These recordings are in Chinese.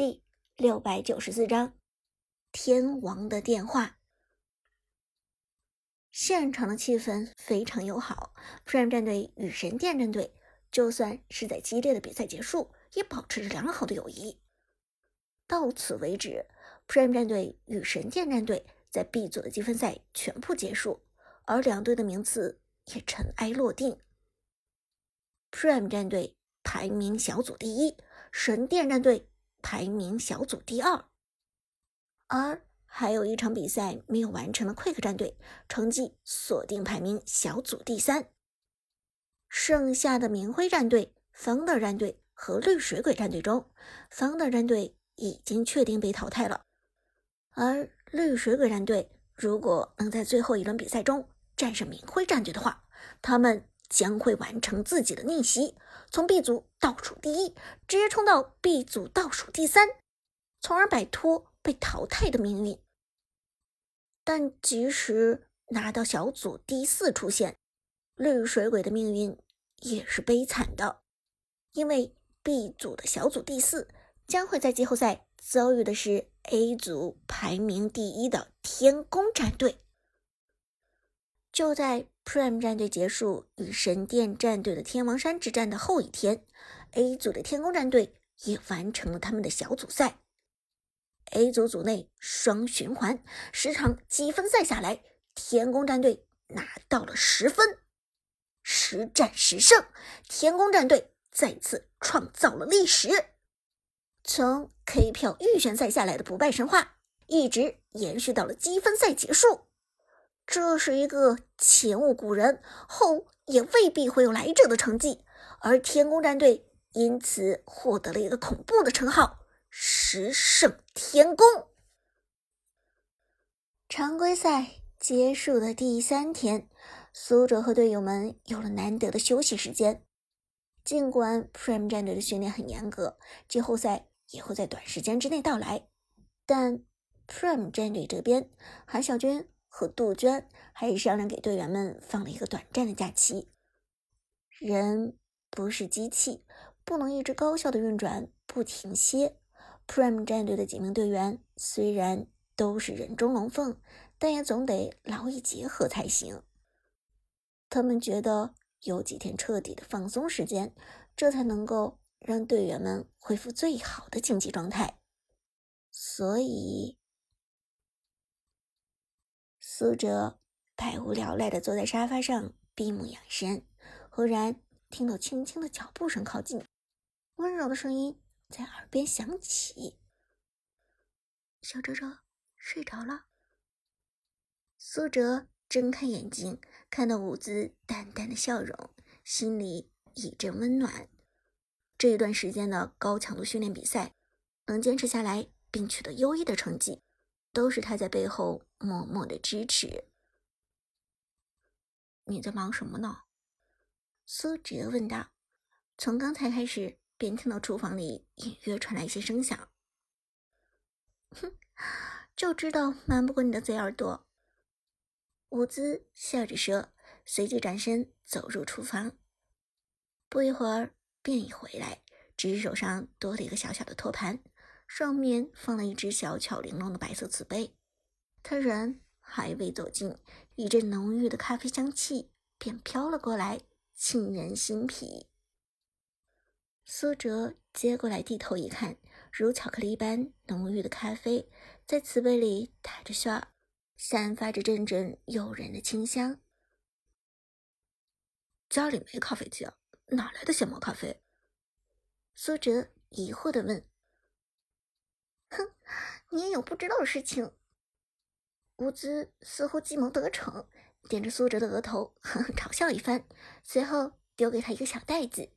第六百九十四章，天王的电话。现场的气氛非常友好，Prime 战队与神殿战队就算是在激烈的比赛结束，也保持着良好的友谊。到此为止，Prime 战队与神殿战队在 B 组的积分赛全部结束，而两队的名次也尘埃落定。Prime 战队排名小组第一，神殿战队。排名小组第二，而还有一场比赛没有完成的 Quick 战队，成绩锁定排名小组第三。剩下的明辉战队、方德战队和绿水鬼战队中，方德战队已经确定被淘汰了。而绿水鬼战队如果能在最后一轮比赛中战胜明辉战队的话，他们。将会完成自己的逆袭，从 B 组倒数第一直接冲到 B 组倒数第三，从而摆脱被淘汰的命运。但即使拿到小组第四出线，绿水鬼的命运也是悲惨的，因为 B 组的小组第四将会在季后赛遭遇的是 A 组排名第一的天宫战队。就在 Prime 战队结束与神殿战队的天王山之战的后一天，A 组的天宫战队也完成了他们的小组赛。A 组组内双循环十场积分赛下来，天宫战队拿到了十分，十战十胜，天宫战队再次创造了历史，从 K 票预选赛下来的不败神话，一直延续到了积分赛结束。这是一个前无古人，后也未必会有来者的成绩，而天宫战队因此获得了一个恐怖的称号——十胜天宫。常规赛结束的第三天，苏哲和队友们有了难得的休息时间。尽管 Prime 战队的训练很严格，季后赛也会在短时间之内到来，但 Prime 战队这边，韩小军。和杜鹃还是商量给队员们放了一个短暂的假期。人不是机器，不能一直高效的运转不停歇。Prime 战队的几名队员虽然都是人中龙凤，但也总得劳逸结合才行。他们觉得有几天彻底的放松时间，这才能够让队员们恢复最好的竞技状态。所以。苏哲百无聊赖地坐在沙发上闭目养神，忽然听到轻轻的脚步声靠近，温柔的声音在耳边响起：“小哲哲睡着了。”苏哲睁开眼睛，看到伍兹淡淡的笑容，心里一阵温暖。这一段时间的高强度训练比赛，能坚持下来并取得优异的成绩。都是他在背后默默的支持。你在忙什么呢？苏哲问道。从刚才开始，便听到厨房里隐约传来一些声响。哼，就知道瞒不过你的贼耳朵。伍兹笑着说，随即转身走入厨房。不一会儿，便已回来，只是手上多了一个小小的托盘。上面放了一只小巧玲珑的白色瓷杯，他人还未走近，一阵浓郁的咖啡香气便飘了过来，沁人心脾。苏哲接过来，低头一看，如巧克力般浓郁的咖啡在瓷杯里打着旋儿，散发着阵阵诱人的清香。家里没咖啡机啊，哪来的现磨咖啡？苏哲疑惑地问。哼，你也有不知道的事情。伍兹似乎计谋得逞，点着苏哲的额头，呵 呵嘲笑一番，随后丢给他一个小袋子。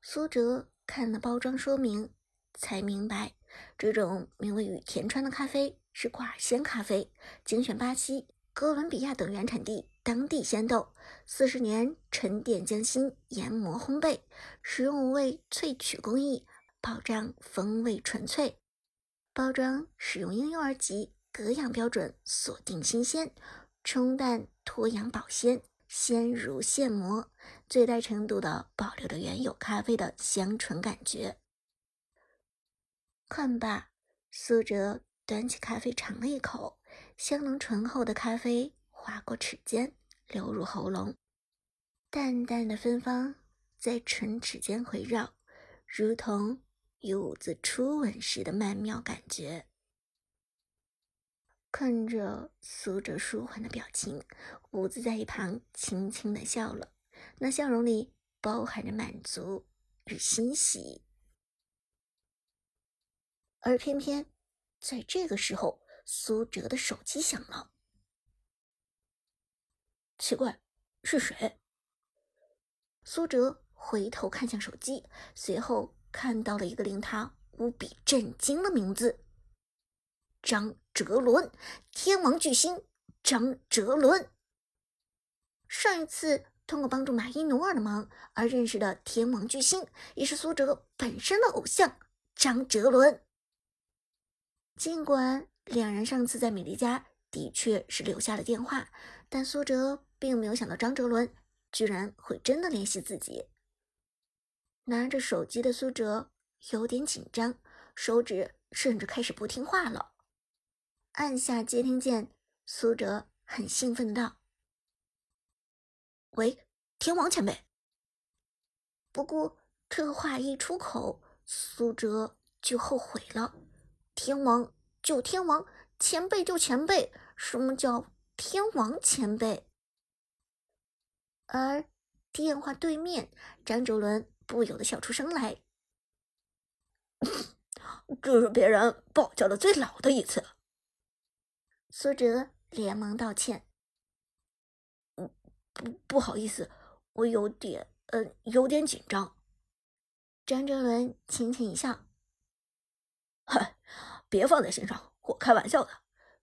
苏哲看了包装说明，才明白这种名为雨田川的咖啡是挂耳鲜咖啡，精选巴西、哥伦比亚等原产地当地鲜豆，四十年沉淀匠心研磨烘焙，使用无味萃取工艺。保障风味纯粹，包装使用婴幼儿级隔氧标准，锁定新鲜，冲淡脱氧保鲜，鲜如现磨，最大程度的保留着原有咖啡的香醇感觉。看吧，苏哲端起咖啡尝了一口，香浓醇厚的咖啡划过齿间，流入喉咙，淡淡的芬芳在唇齿间回绕，如同与舞子初吻时的曼妙感觉。看着苏哲舒缓的表情，伍子在一旁轻轻的笑了，那笑容里包含着满足与欣喜。而偏偏在这个时候，苏哲的手机响了。奇怪，是谁？苏哲回头看向手机，随后看到了一个令他无比震惊的名字：张哲伦，天王巨星张哲伦。上一次通过帮助马伊努尔的忙而认识的天王巨星，也是苏哲本身的偶像张哲伦。尽管两人上次在美丽家的确是留下了电话，但苏哲并没有想到张哲伦居然会真的联系自己。拿着手机的苏哲有点紧张，手指甚至开始不听话了。按下接听键，苏哲很兴奋道：“喂，天王前辈。”不过这话一出口，苏哲就后悔了。天王就天王，前辈就前辈，什么叫天王前辈？而电话对面，张哲伦不由得笑出声来。这是别人报叫的最老的一次。苏哲连忙道歉：“，不不好意思，我有点……呃，有点紧张。”张哲伦轻轻一笑。嗨，别放在心上，我开玩笑的。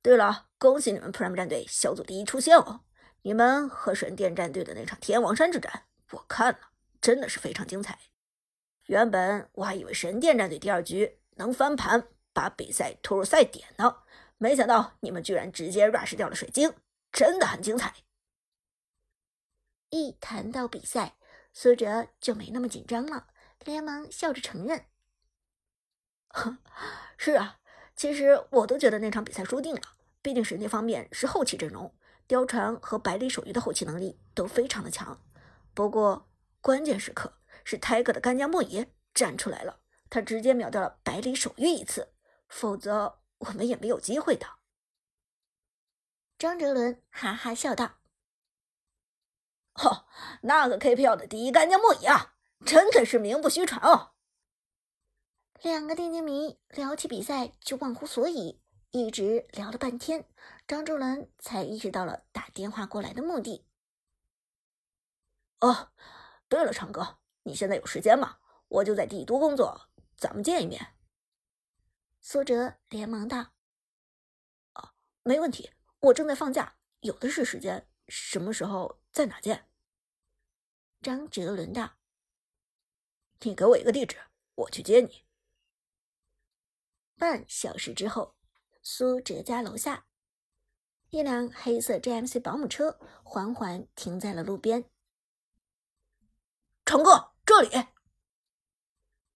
对了，恭喜你们 Prime 战队小组第一出现哦！你们和神殿战队的那场天王山之战，我看了，真的是非常精彩。原本我还以为神殿战队第二局能翻盘，把比赛拖入赛点呢，没想到你们居然直接 rush 掉了水晶，真的很精彩。一谈到比赛，苏哲就没那么紧张了，连忙笑着承认。是啊，其实我都觉得那场比赛输定了。毕竟神殿方面是后期阵容，貂蝉和百里守约的后期能力都非常的强。不过关键时刻是泰戈的干将莫邪站出来了，他直接秒掉了百里守约一次，否则我们也没有机会的。张哲伦哈哈笑道：“哈，那个 KPL 的第一干将莫邪啊，真的是名不虚传哦。”两个电竞迷聊起比赛就忘乎所以，一直聊了半天，张哲伦才意识到了打电话过来的目的。哦，对了，长哥，你现在有时间吗？我就在帝都工作，咱们见一面。苏哲连忙道：“哦，没问题，我正在放假，有的是时间。什么时候在哪见？”张哲伦道：“你给我一个地址，我去接你。”半小时之后，苏哲家楼下，一辆黑色 GMC 保姆车缓缓停在了路边。成哥，这里！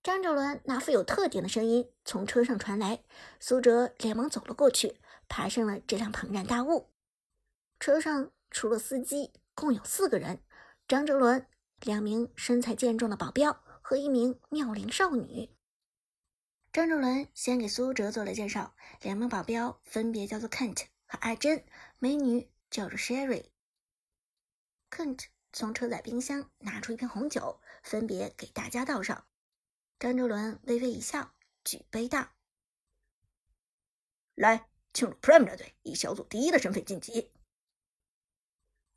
张哲伦那富有特点的声音从车上传来，苏哲连忙走了过去，爬上了这辆庞然大物。车上除了司机，共有四个人：张哲伦、两名身材健壮的保镖和一名妙龄少女。张哲伦先给苏哲做了介绍，两名保镖分别叫做 Kent 和阿珍，美女叫做 Sherry。Kent 从车载冰箱拿出一瓶红酒，分别给大家倒上。张哲伦微微一笑，举杯道：“来，庆祝 Prime 战队以小组第一的身份晋级。”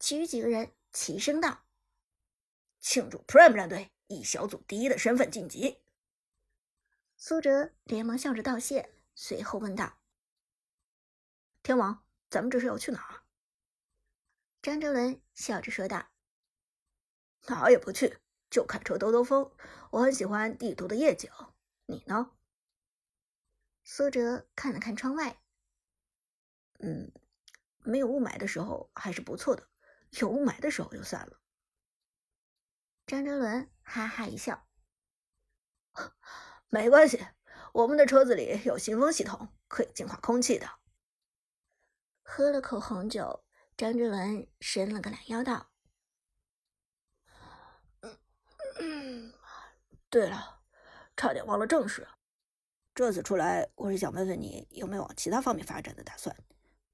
其余几个人齐声道：“庆祝 Prime 战队以小组第一的身份晋级。”苏哲连忙笑着道谢，随后问道：“天王，咱们这是要去哪？”张哲伦笑着说道：“哪儿也不去，就开车兜兜风。我很喜欢帝都的夜景，你呢？”苏哲看了看窗外，“嗯，没有雾霾的时候还是不错的，有雾霾的时候就算了。”张哲伦哈哈一笑。没关系，我们的车子里有新风系统，可以净化空气的。喝了口红酒，张哲伦伸了个懒腰，道：“嗯，对了，差点忘了正事。这次出来，我是想问问你有没有往其他方面发展的打算，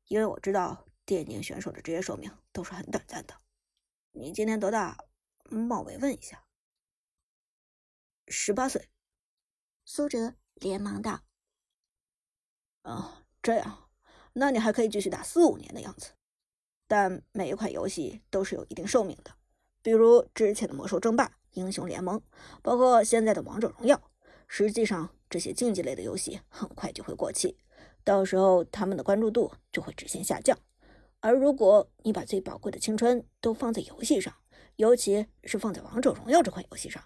因为我知道电竞选手的职业寿命都是很短暂的。你今年多大？冒昧问一下。十八岁。”苏哲连忙道：“哦，这样，那你还可以继续打四五年的样子。但每一款游戏都是有一定寿命的，比如之前的《魔兽争霸》《英雄联盟》，包括现在的《王者荣耀》。实际上，这些竞技类的游戏很快就会过气，到时候他们的关注度就会直线下降。而如果你把最宝贵的青春都放在游戏上，尤其是放在《王者荣耀》这款游戏上。”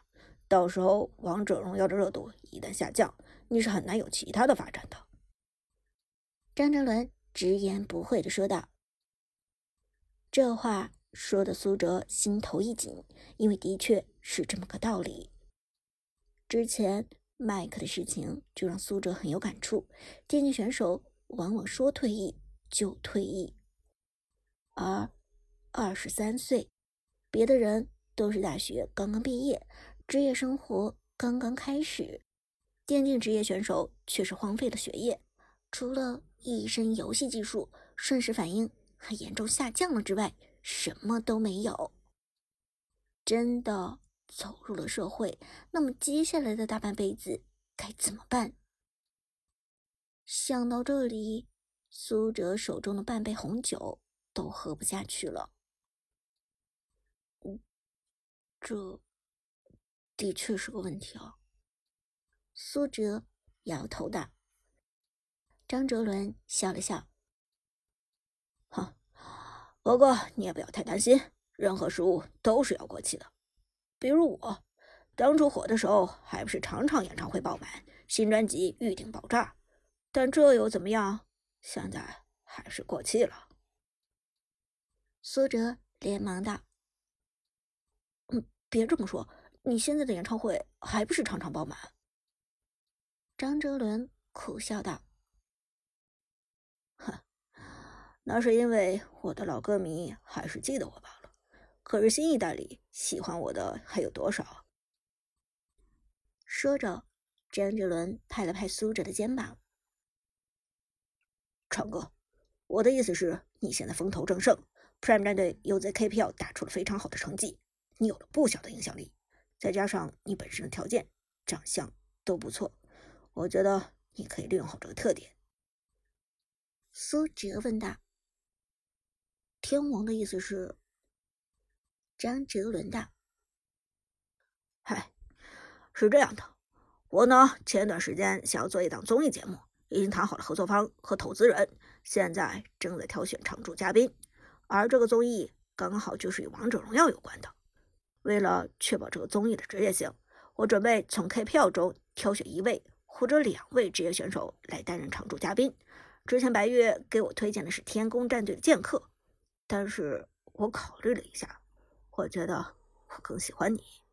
到时候，王者荣耀的热度一旦下降，你是很难有其他的发展的。张哲伦直言不讳的说道。这话说的苏哲心头一紧，因为的确是这么个道理。之前麦克的事情就让苏哲很有感触。电竞选手往往说退役就退役，而二十三岁，别的人都是大学刚刚毕业。职业生活刚刚开始，电竞职业选手却是荒废了学业，除了一身游戏技术瞬时反应还严重下降了之外，什么都没有。真的走入了社会，那么接下来的大半辈子该怎么办？想到这里，苏哲手中的半杯红酒都喝不下去了。嗯，这。的确是个问题啊，苏哲摇头道。张哲伦笑了笑：“哼，不过你也不要太担心，任何事物都是要过期的。比如我，当初火的时候，还不是场场演唱会爆满，新专辑预定爆炸？但这又怎么样？现在还是过气了。”苏哲连忙道：“嗯，别这么说。”你现在的演唱会还不是场场爆满？张哲伦苦笑道：“哼，那是因为我的老歌迷还是记得我吧。可是新一代里喜欢我的还有多少？”说着，张哲伦拍了拍苏哲的肩膀：“长哥，我的意思是，你现在风头正盛，Prime 战队又在 KPL 打出了非常好的成绩，你有了不小的影响力。”再加上你本身的条件、长相都不错，我觉得你可以利用好这个特点。”苏哲问道。“天王的意思是？”张哲伦道。“嗨，是这样的，我呢前段时间想要做一档综艺节目，已经谈好了合作方和投资人，现在正在挑选常驻嘉宾，而这个综艺刚好就是与王者荣耀有关的。”为了确保这个综艺的职业性，我准备从 KPL 中挑选一位或者两位职业选手来担任常驻嘉宾。之前白月给我推荐的是天宫战队的剑客，但是我考虑了一下，我觉得我更喜欢你。